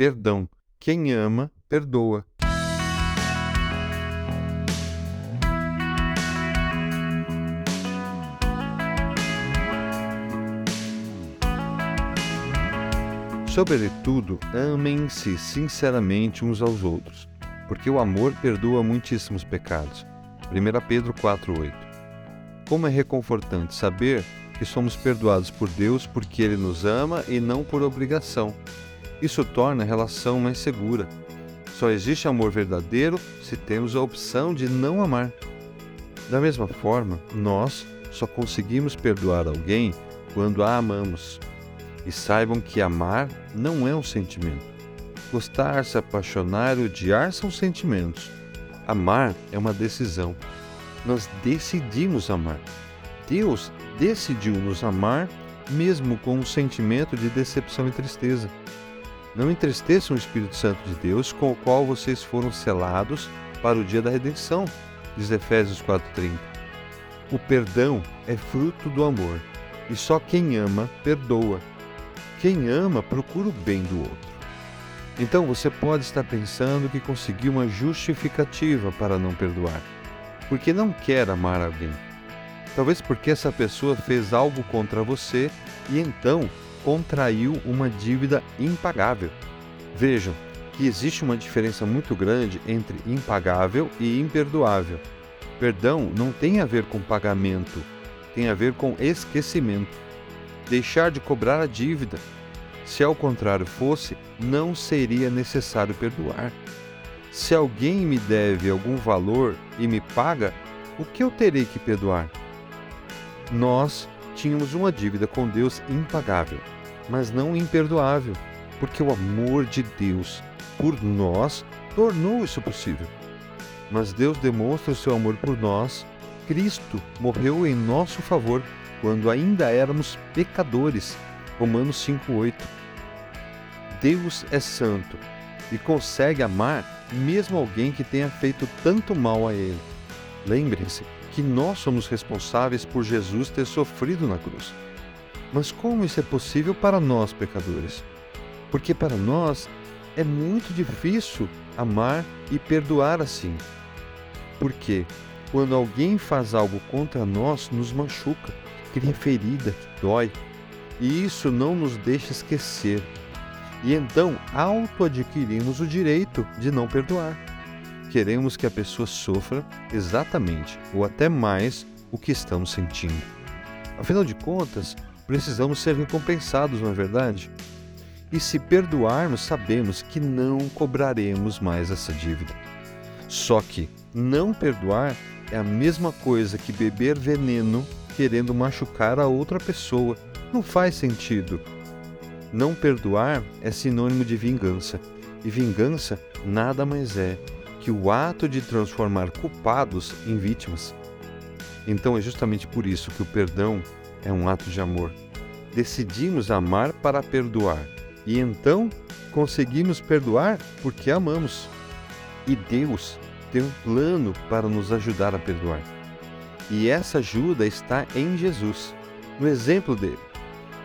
perdão. Quem ama, perdoa. Sobretudo, amem-se sinceramente uns aos outros, porque o amor perdoa muitíssimos pecados. 1 Pedro 4,8 Como é reconfortante saber que somos perdoados por Deus porque Ele nos ama e não por obrigação. Isso torna a relação mais segura. Só existe amor verdadeiro se temos a opção de não amar. Da mesma forma, nós só conseguimos perdoar alguém quando a amamos. E saibam que amar não é um sentimento. Gostar, se apaixonar e odiar são sentimentos. Amar é uma decisão. Nós decidimos amar. Deus decidiu nos amar mesmo com um sentimento de decepção e tristeza. Não entristeçam o Espírito Santo de Deus, com o qual vocês foram selados para o dia da redenção, diz Efésios 4:30. O perdão é fruto do amor, e só quem ama perdoa. Quem ama procura o bem do outro. Então você pode estar pensando que conseguiu uma justificativa para não perdoar, porque não quer amar alguém. Talvez porque essa pessoa fez algo contra você e então contraiu uma dívida impagável. Vejam que existe uma diferença muito grande entre impagável e imperdoável. Perdão não tem a ver com pagamento, tem a ver com esquecimento deixar de cobrar a dívida. Se ao contrário fosse, não seria necessário perdoar. Se alguém me deve algum valor e me paga, o que eu terei que perdoar? Nós tínhamos uma dívida com Deus impagável, mas não imperdoável, porque o amor de Deus por nós tornou isso possível. Mas Deus demonstra o seu amor por nós. Cristo morreu em nosso favor quando ainda éramos pecadores. Romanos 5:8. Deus é santo e consegue amar mesmo alguém que tenha feito tanto mal a ele. Lembrem-se que nós somos responsáveis por Jesus ter sofrido na cruz. Mas como isso é possível para nós pecadores? Porque para nós é muito difícil amar e perdoar assim. Porque quando alguém faz algo contra nós, nos machuca cria ferida dói, e isso não nos deixa esquecer. E então auto-adquirimos o direito de não perdoar. Queremos que a pessoa sofra exatamente ou até mais o que estamos sentindo. Afinal de contas, precisamos ser recompensados, não é verdade? E se perdoarmos, sabemos que não cobraremos mais essa dívida. Só que não perdoar é a mesma coisa que beber veneno querendo machucar a outra pessoa. Não faz sentido. Não perdoar é sinônimo de vingança, e vingança nada mais é que o ato de transformar culpados em vítimas. Então é justamente por isso que o perdão é um ato de amor. Decidimos amar para perdoar, e então conseguimos perdoar porque amamos. E Deus tem um plano para nos ajudar a perdoar. E essa ajuda está em Jesus, no exemplo dele.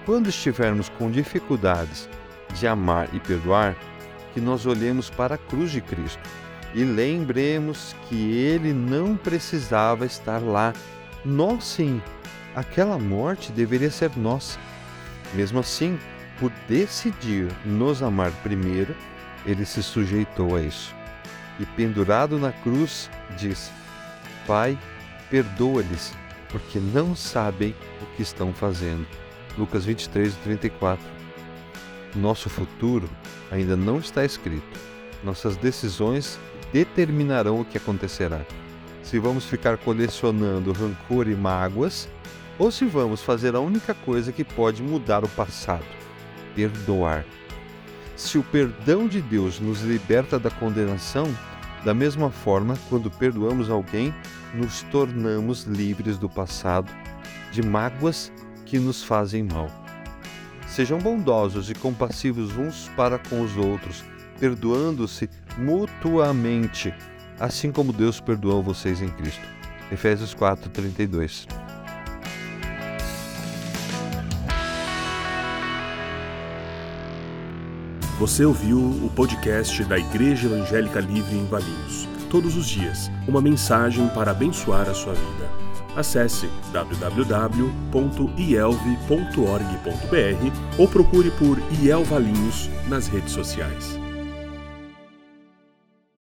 Quando estivermos com dificuldades de amar e perdoar, que nós olhemos para a cruz de Cristo e lembremos que ele não precisava estar lá. Nós sim, aquela morte deveria ser nossa. Mesmo assim, por decidir nos amar primeiro, ele se sujeitou a isso. E pendurado na cruz, disse: Pai, perdoa-lhes, porque não sabem o que estão fazendo. Lucas 23, 34. Nosso futuro ainda não está escrito. Nossas decisões determinarão o que acontecerá. Se vamos ficar colecionando rancor e mágoas, ou se vamos fazer a única coisa que pode mudar o passado: perdoar. Se o perdão de Deus nos liberta da condenação, da mesma forma, quando perdoamos alguém, nos tornamos livres do passado, de mágoas que nos fazem mal. Sejam bondosos e compassivos uns para com os outros, perdoando-se mutuamente, assim como Deus perdoou vocês em Cristo. Efésios 4:32. Você ouviu o podcast da Igreja Evangélica Livre em Valinhos. Todos os dias, uma mensagem para abençoar a sua vida. Acesse www.ielve.org.br ou procure por IEL Valinhos nas redes sociais.